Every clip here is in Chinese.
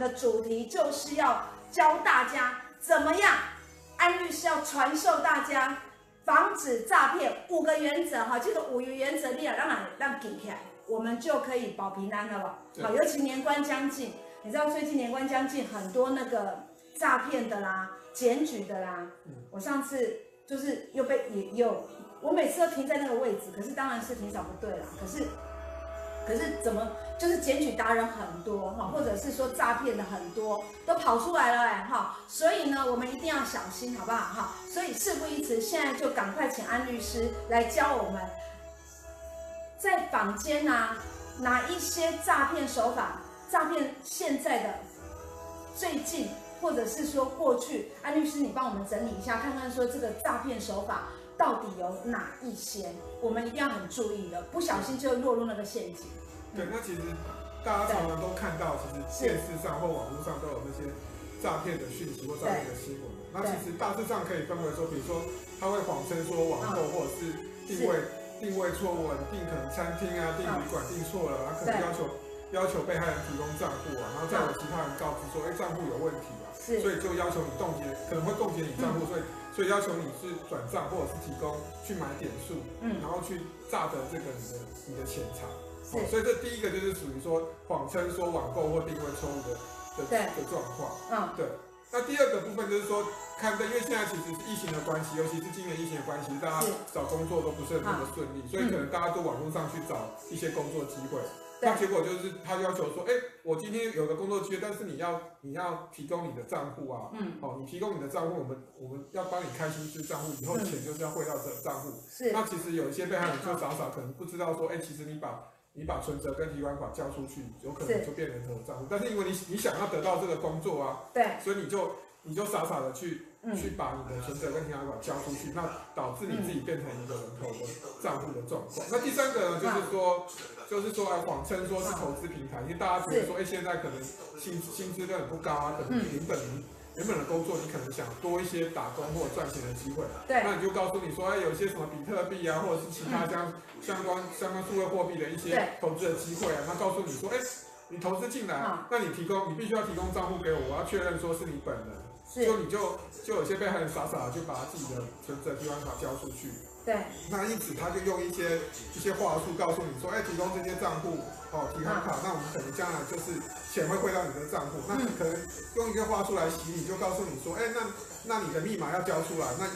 们的主题就是要教大家怎么样，安律师要传授大家防止诈骗五个原则哈，这个五个原则你要让哪让给起来，我们就可以保平安了吧？好，尤其年关将近，你知道最近年关将近，很多那个诈骗的啦、检举的啦，我上次就是又被也有，我每次都停在那个位置，可是当然是停找不对啦，可是。可是怎么就是检举达人很多哈，或者是说诈骗的很多都跑出来了哎哈，所以呢，我们一定要小心好不好哈？所以事不宜迟，现在就赶快请安律师来教我们，在坊间啊哪一些诈骗手法，诈骗现在的最近或者是说过去，安律师你帮我们整理一下，看看说这个诈骗手法。到底有哪一些，我们一定要很注意的，不小心就落入那个陷阱。对，那其实大家常常都看到，其实电视上或网络上都有那些诈骗的讯息或诈骗的新闻。那其实大致上可以分为说，比如说他会谎称说网购，或者是定位定位错误，定可能餐厅啊、订旅馆订错了，他可能要求要求被害人提供账户啊，然后再有其他人告知说，哎，账户有问题啊，所以就要求你冻结，可能会冻结你账户，所以。所以要求你是转账或者是提供去买点数，嗯，然后去诈得这个你的你的钱财，是、哦。所以这第一个就是属于说谎称说网购或定位错误的的的状况，嗯，对。那第二个部分就是说，看的，因为现在其实是疫情的关系，尤其是今年疫情的关系，大家找工作都不是很那么顺利，所以可能大家都网络上去找一些工作机会。那结果就是他要求说，哎、欸，我今天有个工作机会，但是你要你要提供你的账户啊，嗯，好，你提供你的账户，我们我们要帮你开新式账户，以后钱就是要汇到这个账户。是。那其实有一些被害人就傻傻可能不知道说，哎、欸，其实你把你把存折跟提款卡交出去，有可能就变成这种账户，但是因为你你想要得到这个工作啊，对，所以你就你就傻傻的去。嗯、去把你的存折跟银行卡交出去，那导致你自己变成一个人头的账户的状况。那第三个呢，就是说，就是说，哎，谎称说是投资平台，因为大家觉得说，哎，现在可能薪薪资都很不高啊，可能原本原本的工作你可能想多一些打工或赚钱的机会，对，那你就告诉你说，哎，有一些什么比特币啊，或者是其他相相关相关数位货币的一些投资的机会啊，他告诉你说，哎，你投资进来，那你提供你必须要提供账户给我，我要确认说是你本人。就你就就有些被害人傻傻的就把他自己的存折、提款卡交出去，对，那因此他就用一些一些话术告诉你说，哎，提供这些账户哦，提款卡，那我们可能将来就是钱会汇到你的账户，那你可能用一个话术来洗你，就告诉你说，哎，那那你的密码要交出来，那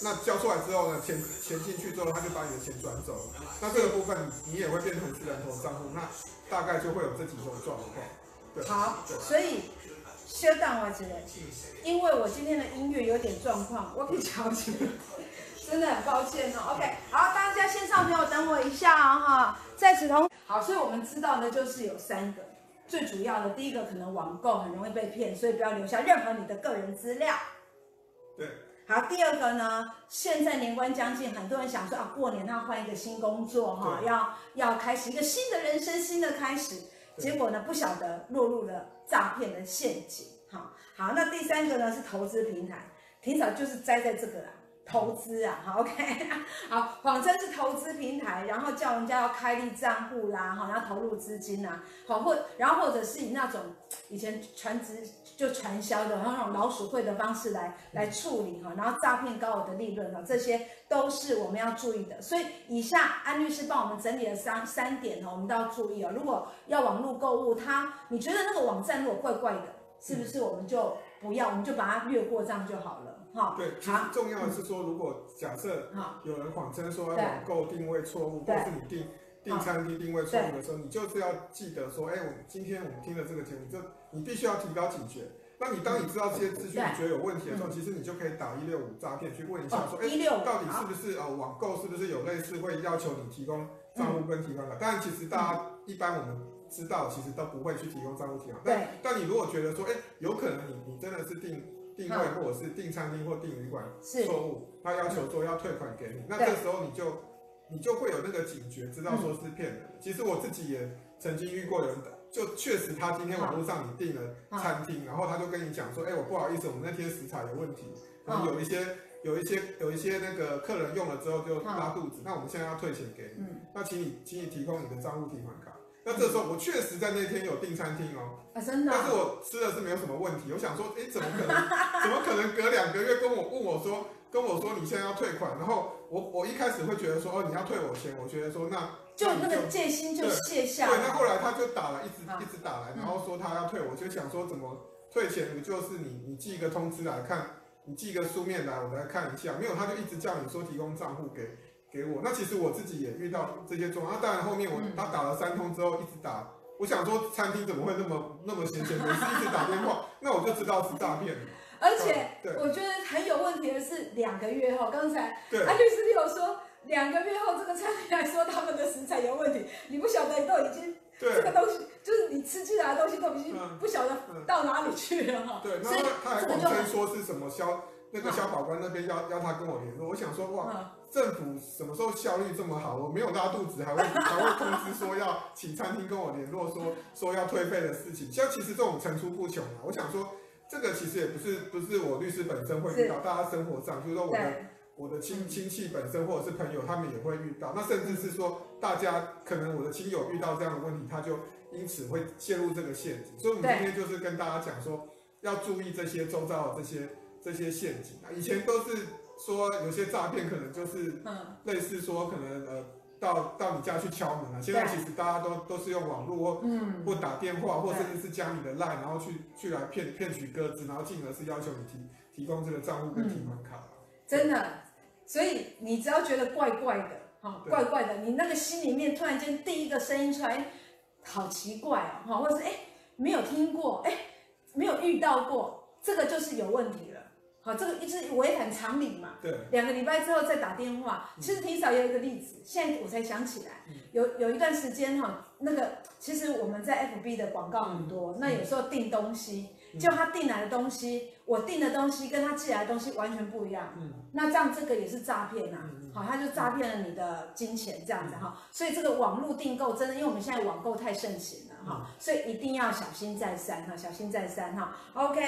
那交出来之后呢，钱钱进去之后，他就把你的钱转走。了，那这个部分你也会变成是人头账户，那大概就会有这几种状况。对，好，所以。稍等我一下，因为我今天的音乐有点状况，我可以调节，真的很抱歉哦。OK，好，大家线上朋友等我一下哈。在此同好，所以我们知道呢，就是有三个最主要的，第一个可能网购很容易被骗，所以不要留下任何你的个人资料。对。好，第二个呢，现在年关将近，很多人想说啊，过年他要换一个新工作哈，要要开始一个新的人生，新的开始。结果呢，不晓得落入了诈骗的陷阱。好，好，那第三个呢是投资平台，平常就是栽在这个啦，投资啊，好，OK，好，谎称是投资平台，然后叫人家要开立账户啦，好，然后投入资金啊，好，或然后或者是以那种以前传直就传销的，然后那种老鼠会的方式来来处理哈，然后诈骗高额的利润哈，这些都是我们要注意的。所以以下安律师帮我们整理了三三点哦，我们都要注意哦。如果要网络购物，他你觉得那个网站如果怪怪的，是不是我们就不要，我们就把它略过这样就好了哈。对，其实重要的是说，如果假设有人谎称说网购定位错误，或是你订订餐厅定位错误的时候，你就是要记得说，哎，我今天我们听了这个节目，就你必须要提高警觉。那你当你知道这些资讯，你觉得有问题的时候，其实你就可以打一六五诈骗去问一下，说，哎，到底是不是呃网购是不是有类似会要求你提供账户跟提款卡？当然，其实大家一般我们知道，其实都不会去提供账户提款。但但你如果觉得说，哎，有可能你你真的是订定位或者是订餐厅或订旅馆错误，他要求说要退款给你，那这时候你就你就会有那个警觉，知道说是骗人。其实我自己也曾经遇过人的。就确实，他今天网络上你订了餐厅，然后他就跟你讲说，哎，我不好意思，我们那天食材有问题，可能有一些有一些有一些那个客人用了之后就拉肚子，那我们现在要退钱给你，那请你请你提供你的账户提款卡，那这时候我确实在那天有订餐厅哦，啊真的，但是我吃的是没有什么问题。我想说，哎，怎么可能？怎么可能隔两个月跟我问我说，跟我说你现在要退款？然后我我一开始会觉得说，哦，你要退我钱，我觉得说那就那个戒心就卸下。对，那后来他就打了，一直一直打来，然后说他要退，我就想说怎么退钱？不就是你你寄一个通知来看，你寄一个书面来，我来看一下。没有，他就一直叫你说提供账户给。给我，那其实我自己也遇到这些状况。那当然后面我他打了三通之后一直打，我想说餐厅怎么会那么那么闲闲没事一直打电话，那我就知道是诈骗。而且我觉得很有问题的是两个月后，刚才安律师你有说两个月后这个餐厅来说他们的食材有问题，你不晓得你都已经这个东西就是你吃进来的东西都已经不晓得到哪里去了哈。对，那他还广称说是什么消那个小保官那边要要他跟我联络，我想说哇。政府什么时候效率这么好？我没有拉肚子，还会还会通知说要请餐厅跟我联络，说说要退费的事情。像其实这种层出不穷啊。我想说，这个其实也不是不是我律师本身会遇到，大家生活上，就是说我的我的亲亲戚本身或者是朋友，他们也会遇到。那甚至是说，大家可能我的亲友遇到这样的问题，他就因此会陷入这个陷阱。所以，我们今天就是跟大家讲说，要注意这些周遭的这些这些陷阱啊。以前都是。说有些诈骗可能就是类似说可能呃到到你家去敲门啊，现在其实大家都都是用网络或嗯或打电话或甚至是加你的 line，然后去去来骗骗取个资，然后进而是要求你提提供这个账户跟提款卡。真的，所以你只要觉得怪怪的哈，怪怪的，你那个心里面突然间第一个声音出来，好奇怪哦哈，或者是哎没有听过哎没有遇到过，这个就是有问题了。好，这个一直违反常理嘛。对。两个礼拜之后再打电话，其实挺少有一个例子，现在我才想起来，有有一段时间哈，那个其实我们在 FB 的广告很多，那有时候订东西，就他订来的东西，我订的东西跟他寄来的东西完全不一样。嗯。那这样这个也是诈骗呐，好，他就诈骗了你的金钱这样子哈，所以这个网络订购真的，因为我们现在网购太盛行了。哈，所以一定要小心再三哈，小心再三哈。OK，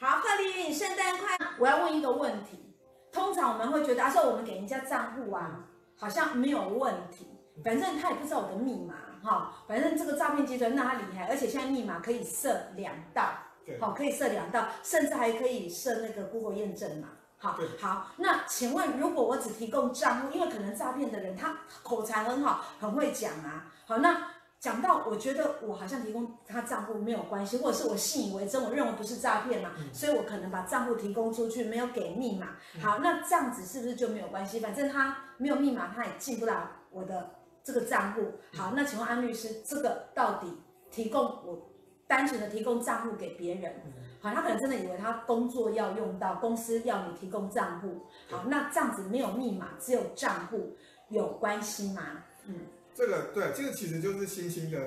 好，贺霖，圣诞快乐！我要问一个问题，通常我们会觉得，啊，说我们给人家账户啊，好像没有问题，反正他也不知道我的密码哈，反正这个诈骗集团那他厉害，而且现在密码可以设两道，好，可以设两道，甚至还可以设那个 Google 验证码。好，好，那请问，如果我只提供账户，因为可能诈骗的人他口才很好，很会讲啊，好，那。讲到我觉得我好像提供他账户没有关系，或者是我信以为真，我认为不是诈骗嘛，嗯、所以我可能把账户提供出去，没有给密码。好，那这样子是不是就没有关系？反正他没有密码，他也进不了我的这个账户。好，那请问安律师，这个到底提供我单纯的提供账户给别人？好，他可能真的以为他工作要用到，公司要你提供账户。好，那这样子没有密码，只有账户，有关系吗？嗯。这个对，这个其实就是新兴的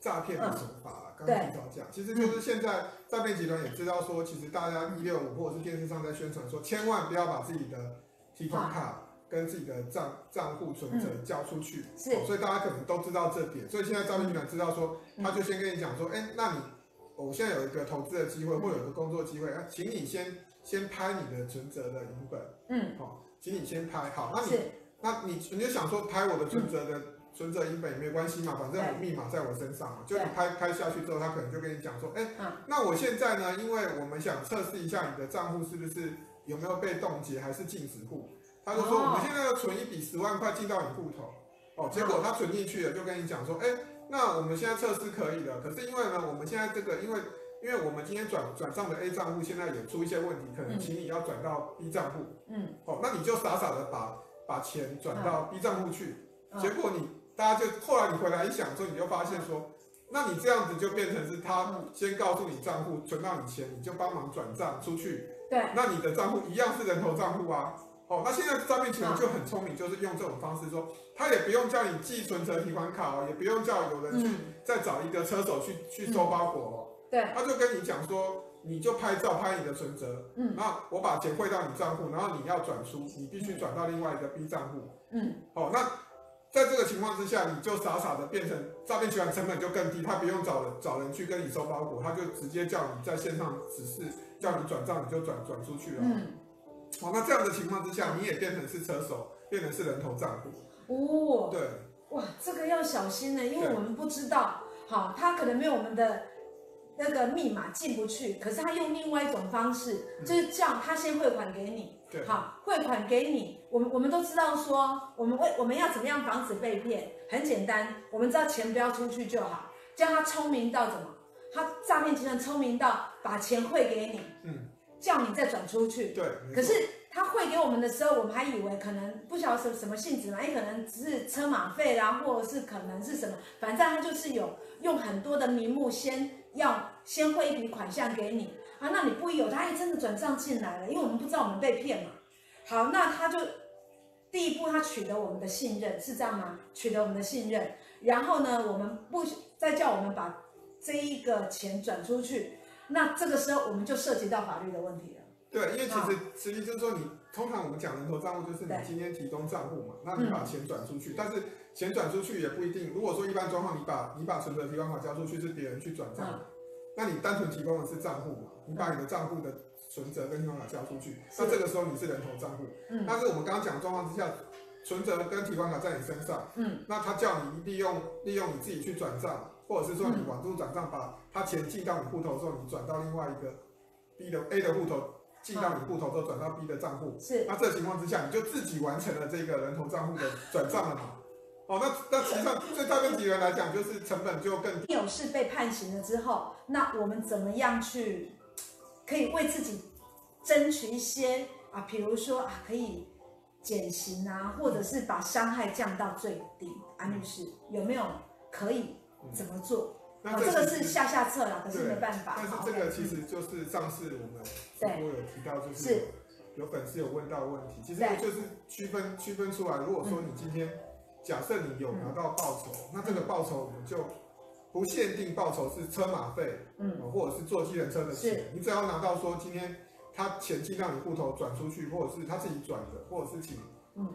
诈骗的手法了。刚刚提到讲，其实就是现在诈骗集团也知道说，其实大家一六五或者是电视上在宣传说，千万不要把自己的提款卡跟自己的账账户存折交出去。是，所以大家可能都知道这点。所以现在诈骗集团知道说，他就先跟你讲说，哎，那你我现在有一个投资的机会，或有一个工作机会，啊，请你先先拍你的存折的影本。嗯，好，请你先拍好。那你那你你就想说拍我的存折的。存折影本也没关系嘛，反正我密码在我身上嘛。就你拍拍下去之后，他可能就跟你讲说，哎，那我现在呢，因为我们想测试一下你的账户是不是有没有被冻结还是禁止户，他就说我们现在要存一笔十万块进到你户头，哦，结果他存进去了，就跟你讲说，哎，那我们现在测试可以了，可是因为呢，我们现在这个因为因为我们今天转转账的 A 账户现在有出一些问题，可能请你要转到 B 账户，嗯，哦，那你就傻傻的把把钱转到 B 账户去，结果你。大家就后来你回来一想之后，你就发现说，那你这样子就变成是他先告诉你账户存到你钱，你就帮忙转账出去。对。那你的账户一样是人头账户啊。哦，那现在诈骗集团就很聪明，就是用这种方式说，他也不用叫你寄存折提款卡哦，也不用叫有人去再找一个车手去去收包裹哦。对。他就跟你讲说，你就拍照拍你的存折，嗯，那我把钱汇到你账户，然后你要转出，你必须转到另外一个 B 账户。嗯。好，那。在这个情况之下，你就傻傻的变成诈骗集团，成本就更低，他不用找人找人去跟你收包裹，他就直接叫你在线上指示，叫你转账，你就转转出去了。嗯，好，那这样的情况之下，你也变成是车手，变成是人头账户。哦，对，哇，这个要小心呢，因为我们不知道，好，他可能没有我们的那个密码进不去，可是他用另外一种方式，就是叫他先汇款给你，对，好，汇款给你，我们我们都知道说，我们为我们要怎么样防止被骗，很简单，我们知道钱不要出去就好，叫他聪明到怎么，他诈骗集团聪明到把钱汇给你，嗯，叫你再转出去，对，可是。他汇给我们的时候，我们还以为可能不晓得什什么性质嘛，也可能只是车马费啦，或者是可能是什么，反正他就是有用很多的名目先要先汇一笔款项给你啊，那你不有，他还真的转账进来了，因为我们不知道我们被骗嘛。好，那他就第一步他取得我们的信任，是这样吗？取得我们的信任，然后呢，我们不再叫我们把这一个钱转出去，那这个时候我们就涉及到法律的问题了。对，因为其实实际就是说，你通常我们讲人头账户，就是你今天提供账户嘛，那你把钱转出去，但是钱转出去也不一定。如果说一般状况，你把你把存折提款卡交出去是别人去转账，那你单纯提供的是账户嘛，你把你的账户的存折跟提款卡交出去，那这个时候你是人头账户。嗯。但是我们刚刚讲的状况之下，存折跟提款卡在你身上，嗯，那他叫你利用利用你自己去转账，或者是说你网络转账，把他钱寄到你户头之后，你转到另外一个 B 的 A 的户头。进到你户头之后转到 B 的账户，是，那这情况之下，你就自己完成了这个人头账户的转账了嘛？哦，那那实际上对诈骗集团来讲，就是成本就更低。有事被判刑了之后，那我们怎么样去可以为自己争取一些啊？比如说啊，可以减刑啊，或者是把伤害降到最低。安律师有没有可以怎么做？那这，个是下下策啦，可是没办法。但是这个其实就是上次我们直播有提到，就是有粉丝有问到问题，其实就是区分区分出来。如果说你今天假设你有拿到报酬，嗯、那这个报酬我们就不限定报酬是车马费，嗯，或者是坐计程车的钱，你只要拿到说今天他钱进到你户头转出去，或者是他自己转的，或者是请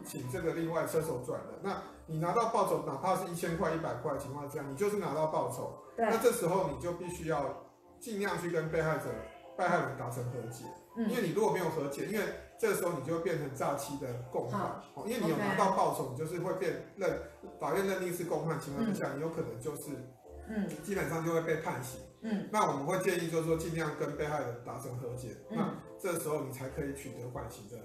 请这个另外车手转的，那你拿到报酬，哪怕是一千块、一百块的情况下，你就是拿到报酬。那这时候你就必须要尽量去跟被害者、被害人达成和解，因为你如果没有和解，因为这个时候你就会变成诈欺的共犯，因为你有拿到报酬，你就是会变认法院认定是共犯情况之下，你有可能就是，嗯，基本上就会被判刑，嗯，那我们会建议就是说尽量跟被害人达成和解，那这时候你才可以取得缓刑的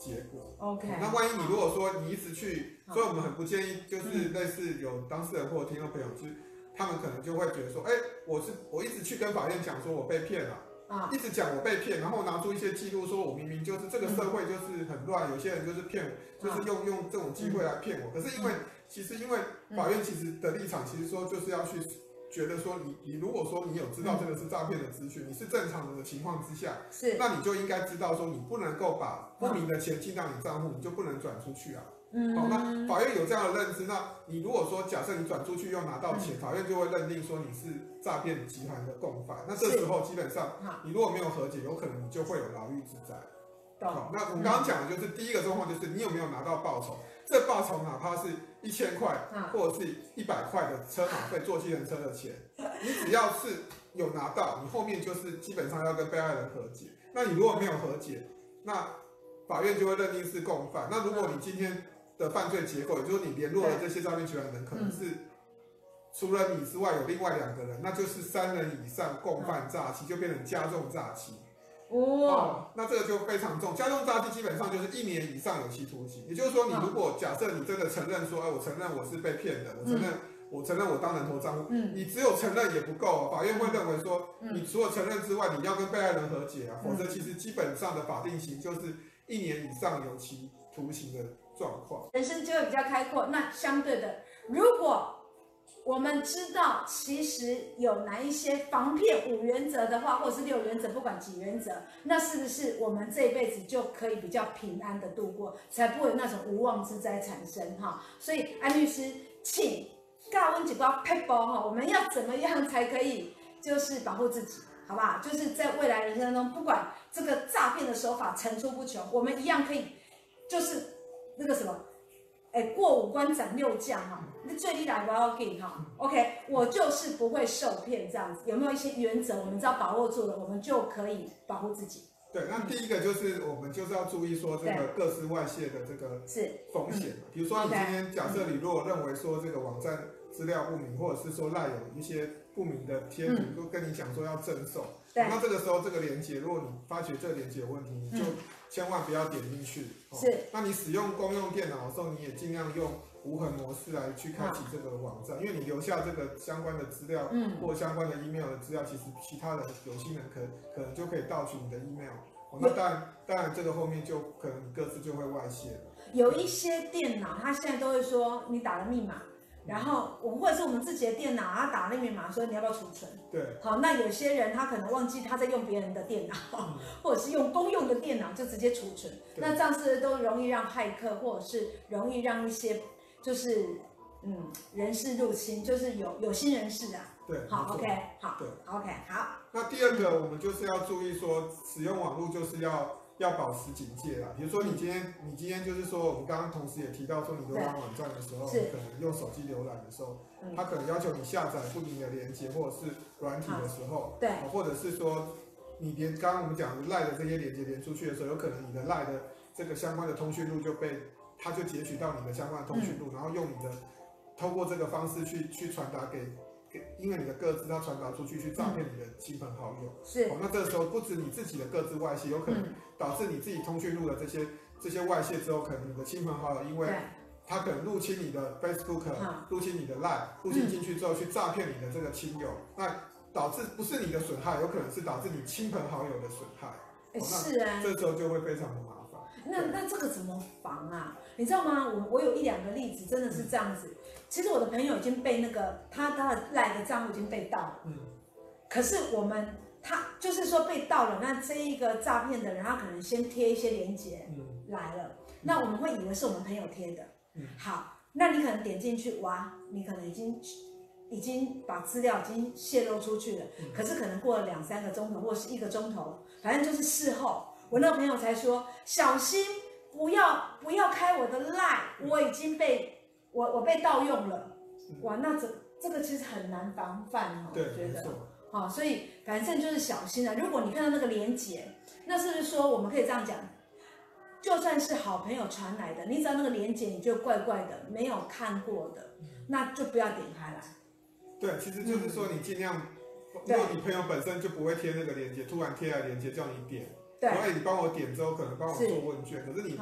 结果，OK。那万一你如果说你一直去，所以我们很不建议就是类似有当事人或者听众朋友就是。他们可能就会觉得说，哎，我是我一直去跟法院讲说我被骗了，啊，一直讲我被骗，然后拿出一些记录说我明明就是这个社会就是很乱，有些人就是骗，就是用用这种机会来骗我。可是因为其实因为法院其实的立场其实说就是要去觉得说你你如果说你有知道这个是诈骗的资讯，你是正常的情况之下，是，那你就应该知道说你不能够把不明的钱进到你账户，你就不能转出去啊。嗯，好，那法院有这样的认知，那你如果说假设你转出去又拿到钱，嗯、法院就会认定说你是诈骗集团的共犯，那这时候基本上你如果没有和解，有可能你就会有牢狱之灾。好，那我们刚刚讲的就是第一个状况，就是你有没有拿到报酬？这报酬哪怕是一千块或者是一百块的车马费、坐计程车的钱，你只要是有拿到，你后面就是基本上要跟被害人和解。那你如果没有和解，那法院就会认定是共犯。那如果你今天的犯罪结构，也就是你联络了这些诈骗集团人，可能是除了你之外有另外两个人，那就是三人以上共犯诈欺，就变成加重诈欺。哦，那这个就非常重，加重诈欺基本上就是一年以上有期徒刑。也就是说，你如果假设你真的承认说，哎，我承认我是被骗的，我承认我承认我当人头账户，嗯，你只有承认也不够，法院会认为说，你除了承认之外，你要跟被害人和解啊，否则其实基本上的法定刑就是一年以上有期徒刑的。状况，人生就会比较开阔。那相对的，如果我们知道其实有哪一些防骗五原则的话，或者是六原则，不管几原则，那是不是我们这一辈子就可以比较平安的度过，才不会有那种无妄之灾产生哈？所以安律师，请告诉几个撇步哈，我们要怎么样才可以就是保护自己，好不好？就是在未来人生中，不管这个诈骗的手法层出不穷，我们一样可以就是。那个什么，哎，过五关斩六将哈，那最低来不要给哈，OK，我就是不会受骗这样子。有没有一些原则，我们只要把握住了，我们就可以保护自己。对，那第一个就是我们就是要注意说这个各式外泄的这个是风险。比如说你今天假设你如果认为说这个网站资料不明，或者是说赖有一些不明的贴图，都跟你讲说要赠送，那这个时候这个连接，如果你发觉这个连接有问题，你就千万不要点进去。是，那你使用公用电脑的时候，你也尽量用。无痕模式来去开启这个网站，因为你留下这个相关的资料，嗯，或相关的 email 的资料，其实其他人有心人可可能就可以盗取你的 email，那当然当然这个后面就可能各自就会外泄了。有一些电脑，它现在都会说你打了密码，然后我们或者是我们自己的电脑，他打那密码，说你要不要储存？对，好，那有些人他可能忘记他在用别人的电脑，或者是用公用的电脑就直接储存，那这样子都容易让骇客，或者是容易让一些。就是，嗯，人事入侵，就是有有心人士啊。对，好，OK，好，对，OK，好。那第二个，我们就是要注意说，使用网络就是要要保持警戒啦。比如说，你今天，你今天就是说，我们刚刚同时也提到说，你浏览网站的时候，你可能用手机浏览的时候，他可能要求你下载不明的连接或者是软体的时候，对，或者是说，你连刚刚我们讲的赖的这些连接连出去的时候，有可能你的赖的这个相关的通讯录就被。他就截取到你的相关的通讯录，嗯、然后用你的透过这个方式去去传达给给，因为你的个资，他传达出去去诈骗你的亲朋好友。是、哦，那这个时候不止你自己的个资外泄，有可能导致你自己通讯录的这些这些外泄之后，可能你的亲朋好友，因为他可能入侵你的 Facebook，入侵你的 Line，入侵进去之后去诈骗你的这个亲友，那导致不是你的损害，有可能是导致你亲朋好友的损害。哦、是啊，这时候就会非常的麻烦。那那这个怎么防啊？你知道吗？我我有一两个例子，真的是这样子。其实我的朋友已经被那个他他的赖的账户已经被盗了，嗯。可是我们他就是说被盗了，那这一个诈骗的人他可能先贴一些链接来了，那我们会以为是我们朋友贴的，嗯。好，那你可能点进去，哇，你可能已经已经把资料已经泄露出去了。可是可能过了两三个钟头或是一个钟头，反正就是事后。我那个朋友才说：“小心，不要不要开我的 line，我已经被我我被盗用了。”哇，那这这个其实很难防范哈，我觉得，好，所以反正就是小心了。如果你看到那个连接，那是不是说我们可以这样讲？就算是好朋友传来的，你只要那个连接你就怪怪的，没有看过的，那就不要点开来。对，其实就是说你尽量，如果你朋友本身就不会贴那个连接，突然贴了连接叫你点。对，所以你帮我点之后，可能帮我做问卷，可是你，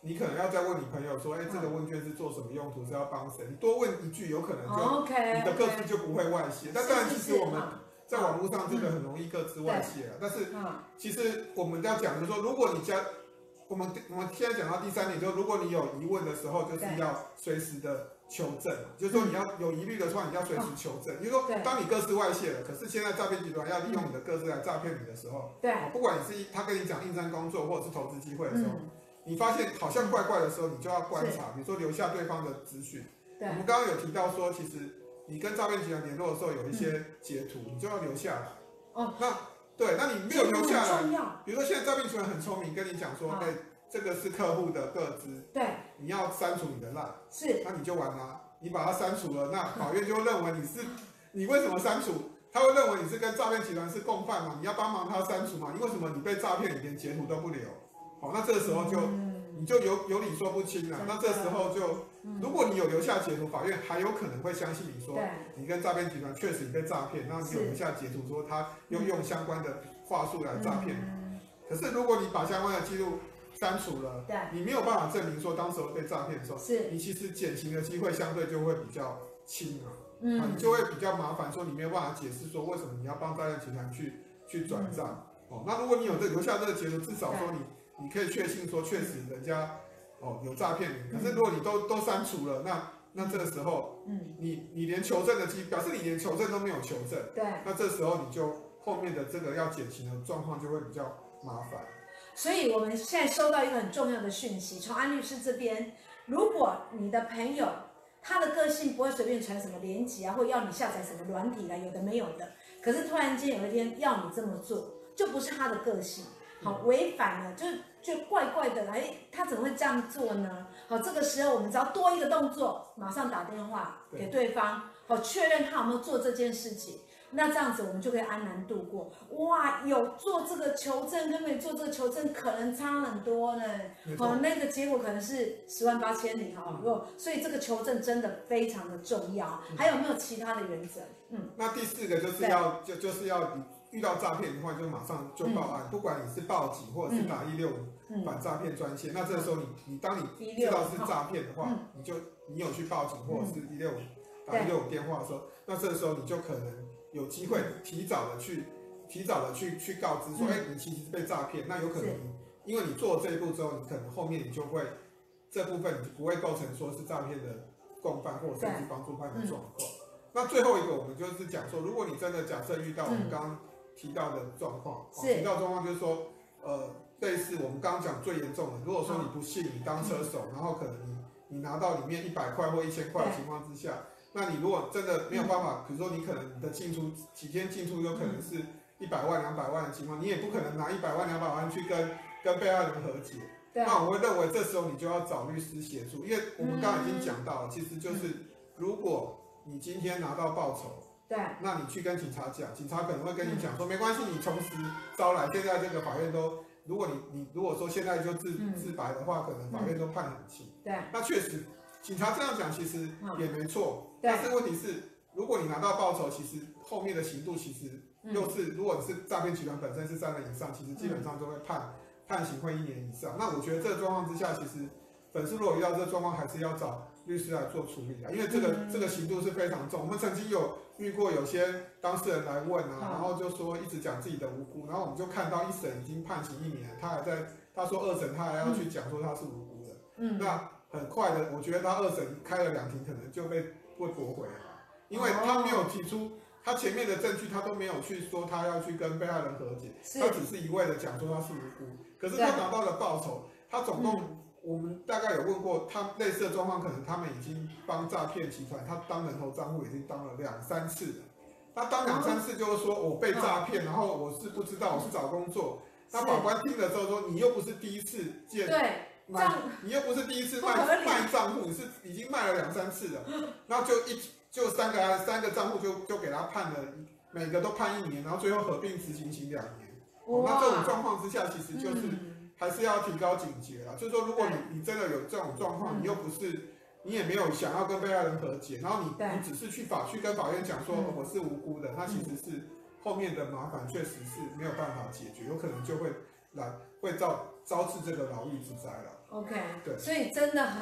你可能要再问你朋友说，哎，这个问卷是做什么用途，是要帮谁？你多问一句，有可能就你的个资就不会外泄。但当然，其实我们在网络上真的很容易各自外泄了。但是，其实我们要讲的就是说，如果你加，我们我们现在讲到第三点，就是如果你有疑问的时候，就是要随时的。求证，就是说你要有疑虑的话，你要随时求证。就是说，当你各自外泄了，可是现在诈骗集团要利用你的各自来诈骗你的时候，对，不管你是他跟你讲应征工作或者是投资机会的时候，你发现好像怪怪的时候，你就要观察，比如说留下对方的资讯。对，我们刚刚有提到说，其实你跟诈骗集团联络的时候，有一些截图，你就要留下来。哦，那对，那你没有留下来，比如说现在诈骗集团很聪明，跟你讲说，哎。这个是客户的个资，对，你要删除你的 line，是，那你就完了，你把它删除了，那法院就会认为你是，你为什么删除？他会认为你是跟诈骗集团是共犯嘛？你要帮忙他删除嘛？你为什么你被诈骗，你连截图都不留？好，那这个时候就、嗯、你就有有理说不清了。那这时候就，如果你有留下截图，法院还有可能会相信你说，你跟诈骗集团确实你被诈骗，那你有留下截图说他又用相关的话术来诈骗你。可是如果你把相关的记录删除了，对，你没有办法证明说当时候被诈骗的时候，是。你其实减刑的机会相对就会比较轻啊，嗯，你就会比较麻烦，说你没有办法解释说为什么你要帮诈骗集团去去转账，嗯、哦，那如果你有这留下这个截图，至少说你你可以确信说确实人家哦有诈骗你，可是如果你都都删除了，那那这个时候，嗯，你你连求证的机表示你连求证都没有求证，对，那这时候你就后面的这个要减刑的状况就会比较麻烦。所以，我们现在收到一个很重要的讯息，从安律师这边，如果你的朋友他的个性不会随便传什么链接啊，或要你下载什么软体来，有的没有的，可是突然间有一天要你这么做，就不是他的个性，好，违反了，就就怪怪的，哎，他怎么会这样做呢？好，这个时候我们只要多一个动作，马上打电话给对方，好，确认他有没有做这件事情。那这样子我们就可以安然度过。哇，有做这个求证跟没做这个求证可能差很多呢。哦，那个结果可能是十万八千里哈。如果所以这个求证真的非常的重要。还有没有其他的原则？嗯，那第四个就是要就就是要你遇到诈骗的话，就马上就报案，不管你是报警或者是打一六五反诈骗专线。那这个时候你你当你知道是诈骗的话，你就你有去报警或者是一六五打一六五电话的时候，那这个时候你就可能。有机会提早的去，提早的去去告知说，哎、嗯，你其实是被诈骗，那有可能，因为你做了这一步之后，你可能后面你就会这部分你就不会构成说是诈骗的共犯或者甚至帮助犯的状况。嗯、那最后一个，我们就是讲说，如果你真的假设遇到我们刚刚提到的状况，嗯、提到状况就是说，呃，类似我们刚刚讲最严重的，如果说你不信，你当车手，嗯、然后可能你你拿到里面一百块或一千块的情况之下。那你如果真的没有办法，比如说你可能你的进出几天进出有可能是一百万两百万的情况，你也不可能拿一百万两百万去跟跟被害人和解。对。那我会认为这时候你就要找律师协助，因为我们刚刚已经讲到了，其实就是如果你今天拿到报酬，对，那你去跟警察讲，警察可能会跟你讲说没关系，你从实招来，现在这个法院都，如果你你如果说现在就自自白的话，可能法院都判很轻。对。那确实。警察这样讲其实也没错，但是问题是，如果你拿到报酬，其实后面的刑度其实又是，如果你是诈骗集团本身是三人以上，其实基本上都会判判刑会一年以上。那我觉得这个状况之下，其实粉丝如果遇到这个状况，还是要找律师来做处理啊，因为这个这个刑度是非常重。我们曾经有遇过有些当事人来问啊，然后就说一直讲自己的无辜，然后我们就看到一审已经判刑一年，他还在他说二审他还要去讲说他是无辜的，嗯，那。很快的，我觉得他二审开了两庭，可能就被会驳回啊，因为他没有提出他前面的证据，他都没有去说他要去跟被害人和解，他只是一味的讲说他是无辜。可是他拿到了报酬，他总共我们大概有问过他类似的状况，可能他们已经帮诈骗集团，他当人头账户已经当了两三次了。他当两三次就是说我被诈骗，然后我是不知道我是找工作。那法官听了之后说，你又不是第一次见。对。卖，你又不是第一次卖卖账户，你是已经卖了两三次了，然后就一就三个三个账户就就给他判了，每个都判一年，然后最后合并执行刑两年。哦，那这种状况之下，其实就是还是要提高警觉了。就是说，如果你你真的有这种状况，你又不是你也没有想要跟被害人和解，然后你你只是去法去跟法院讲说我是无辜的，那其实是后面的麻烦确实是没有办法解决，有可能就会来会造招致这个牢狱之灾了。OK，对，所以真的很。